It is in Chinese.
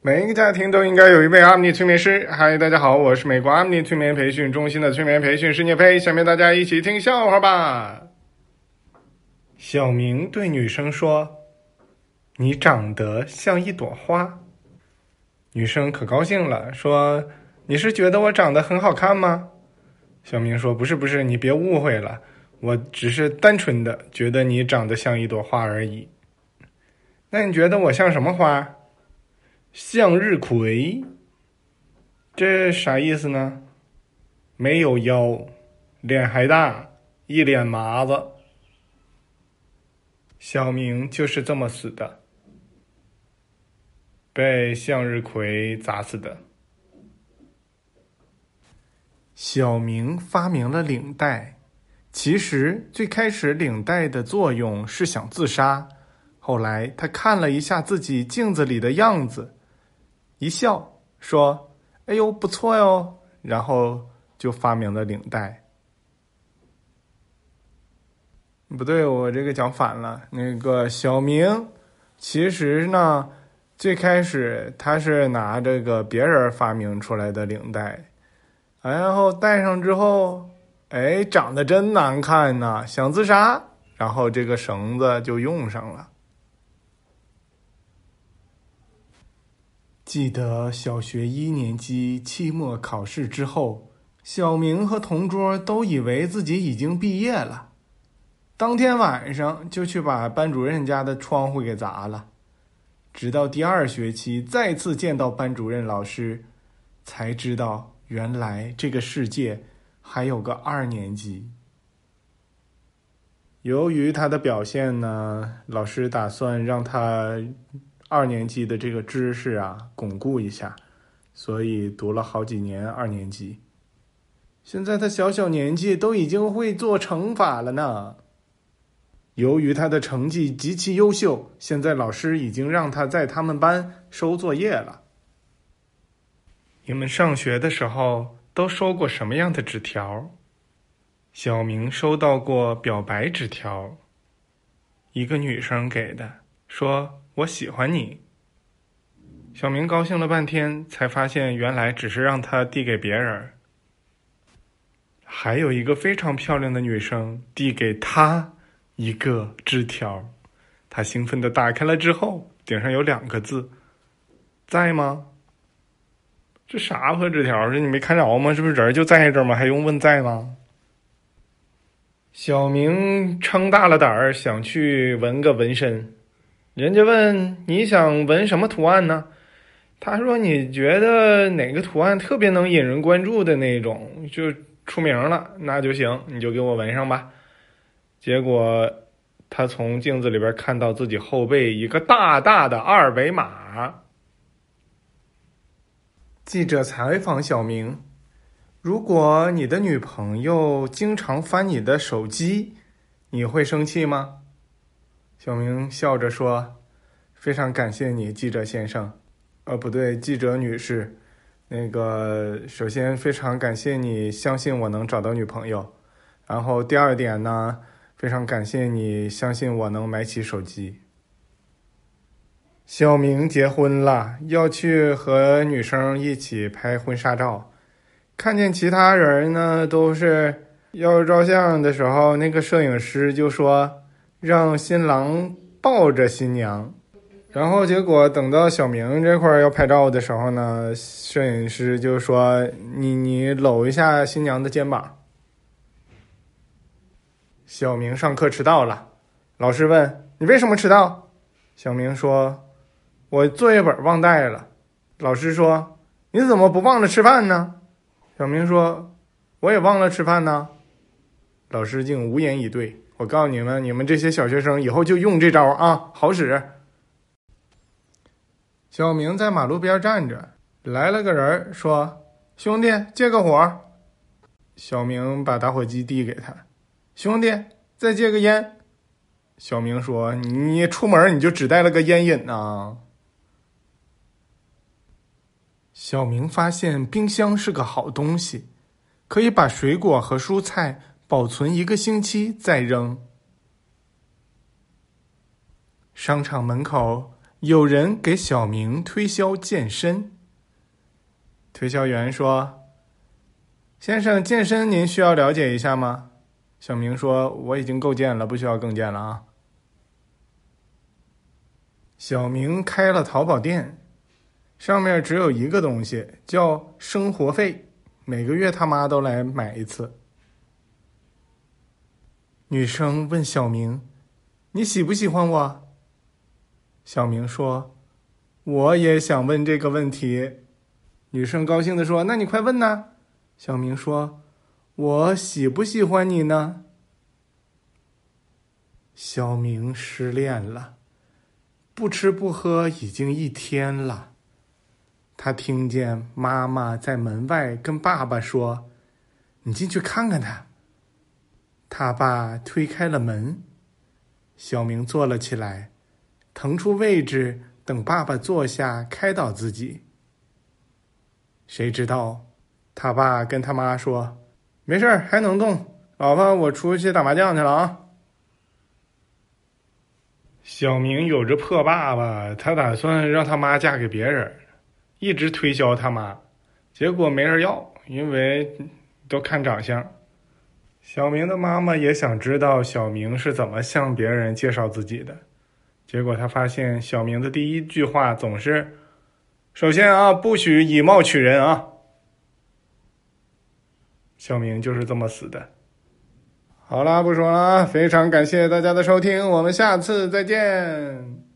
每一个家庭都应该有一位阿米尼催眠师。嗨，大家好，我是美国阿米尼催眠培训中心的催眠培训师聂飞。下面大家一起听笑话吧。小明对女生说：“你长得像一朵花。”女生可高兴了，说：“你是觉得我长得很好看吗？”小明说：“不是，不是，你别误会了，我只是单纯的觉得你长得像一朵花而已。那你觉得我像什么花？向日葵。这啥意思呢？没有腰，脸还大，一脸麻子。小明就是这么死的，被向日葵砸死的。”小明发明了领带，其实最开始领带的作用是想自杀，后来他看了一下自己镜子里的样子，一笑说：“哎呦，不错哟。”然后就发明了领带。不对，我这个讲反了。那个小明，其实呢，最开始他是拿这个别人发明出来的领带。然后戴上之后，哎，长得真难看呐，想自杀。然后这个绳子就用上了。记得小学一年级期末考试之后，小明和同桌都以为自己已经毕业了，当天晚上就去把班主任家的窗户给砸了。直到第二学期再次见到班主任老师，才知道。原来这个世界还有个二年级。由于他的表现呢，老师打算让他二年级的这个知识啊巩固一下，所以读了好几年二年级。现在他小小年纪都已经会做乘法了呢。由于他的成绩极其优秀，现在老师已经让他在他们班收作业了。你们上学的时候都收过什么样的纸条？小明收到过表白纸条，一个女生给的，说我喜欢你。小明高兴了半天，才发现原来只是让他递给别人。还有一个非常漂亮的女生递给他一个纸条，他兴奋的打开了之后，顶上有两个字：在吗？这啥破纸条是你没看着吗？是不是人就在这吗？还用问在吗？小明撑大了胆儿想去纹个纹身，人家问你想纹什么图案呢？他说你觉得哪个图案特别能引人关注的那种就出名了，那就行，你就给我纹上吧。结果他从镜子里边看到自己后背一个大大的二维码。记者采访小明：“如果你的女朋友经常翻你的手机，你会生气吗？”小明笑着说：“非常感谢你，记者先生。呃，不对，记者女士。那个，首先非常感谢你相信我能找到女朋友。然后第二点呢，非常感谢你相信我能买起手机。”小明结婚了，要去和女生一起拍婚纱照。看见其他人呢，都是要照相的时候，那个摄影师就说让新郎抱着新娘。然后结果等到小明这块要拍照的时候呢，摄影师就说你你搂一下新娘的肩膀。小明上课迟到了，老师问你为什么迟到？小明说。我作业本忘带了，老师说：“你怎么不忘了吃饭呢？”小明说：“我也忘了吃饭呢。”老师竟无言以对。我告诉你们，你们这些小学生以后就用这招啊，好使。小明在马路边站着，来了个人说：“兄弟，借个火。”小明把打火机递给他：“兄弟，再借个烟。”小明说：“你出门你就只带了个烟瘾呐？”小明发现冰箱是个好东西，可以把水果和蔬菜保存一个星期再扔。商场门口有人给小明推销健身。推销员说：“先生，健身您需要了解一下吗？”小明说：“我已经够健了，不需要更健了啊。”小明开了淘宝店，上面只有一个东西，叫生活费，每个月他妈都来买一次。女生问小明：“你喜不喜欢我？”小明说：“我也想问这个问题。”女生高兴的说：“那你快问呐！”小明说：“我喜不喜欢你呢？”小明失恋了，不吃不喝已经一天了。他听见妈妈在门外跟爸爸说：“你进去看看他。”他爸推开了门，小明坐了起来。腾出位置，等爸爸坐下，开导自己。谁知道，他爸跟他妈说：“没事儿，还能动，老婆，我出去打麻将去了啊。”小明有着破爸爸，他打算让他妈嫁给别人，一直推销他妈，结果没人要，因为都看长相。小明的妈妈也想知道小明是怎么向别人介绍自己的。结果他发现小明的第一句话总是：“首先啊，不许以貌取人啊。”小明就是这么死的。好啦，不说了，非常感谢大家的收听，我们下次再见。